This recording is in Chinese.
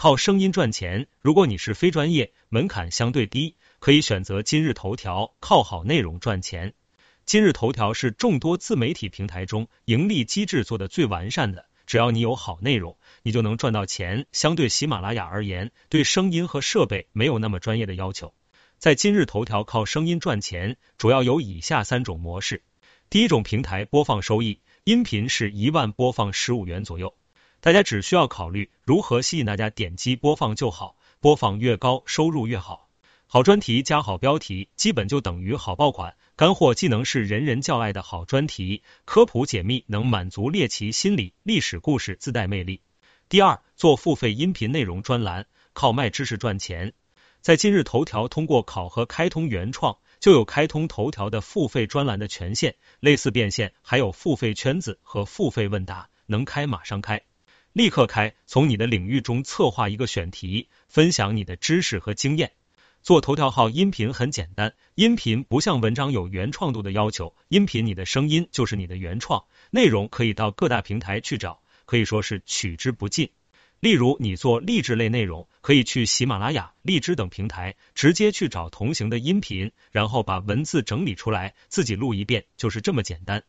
靠声音赚钱，如果你是非专业，门槛相对低，可以选择今日头条，靠好内容赚钱。今日头条是众多自媒体平台中盈利机制做的最完善的，只要你有好内容，你就能赚到钱。相对喜马拉雅而言，对声音和设备没有那么专业的要求。在今日头条靠声音赚钱，主要有以下三种模式。第一种平台播放收益，音频是一万播放十五元左右，大家只需要考虑如何吸引大家点击播放就好，播放越高收入越好。好专题加好标题，基本就等于好爆款。干货技能是人人叫爱的好专题，科普解密能满足猎奇心理，历史故事自带魅力。第二，做付费音频内容专栏，靠卖知识赚钱。在今日头条通过考核开通原创。就有开通头条的付费专栏的权限，类似变现，还有付费圈子和付费问答，能开马上开，立刻开。从你的领域中策划一个选题，分享你的知识和经验。做头条号音频很简单，音频不像文章有原创度的要求，音频你的声音就是你的原创内容，可以到各大平台去找，可以说是取之不尽。例如，你做励志类内容，可以去喜马拉雅、荔枝等平台，直接去找同行的音频，然后把文字整理出来，自己录一遍，就是这么简单。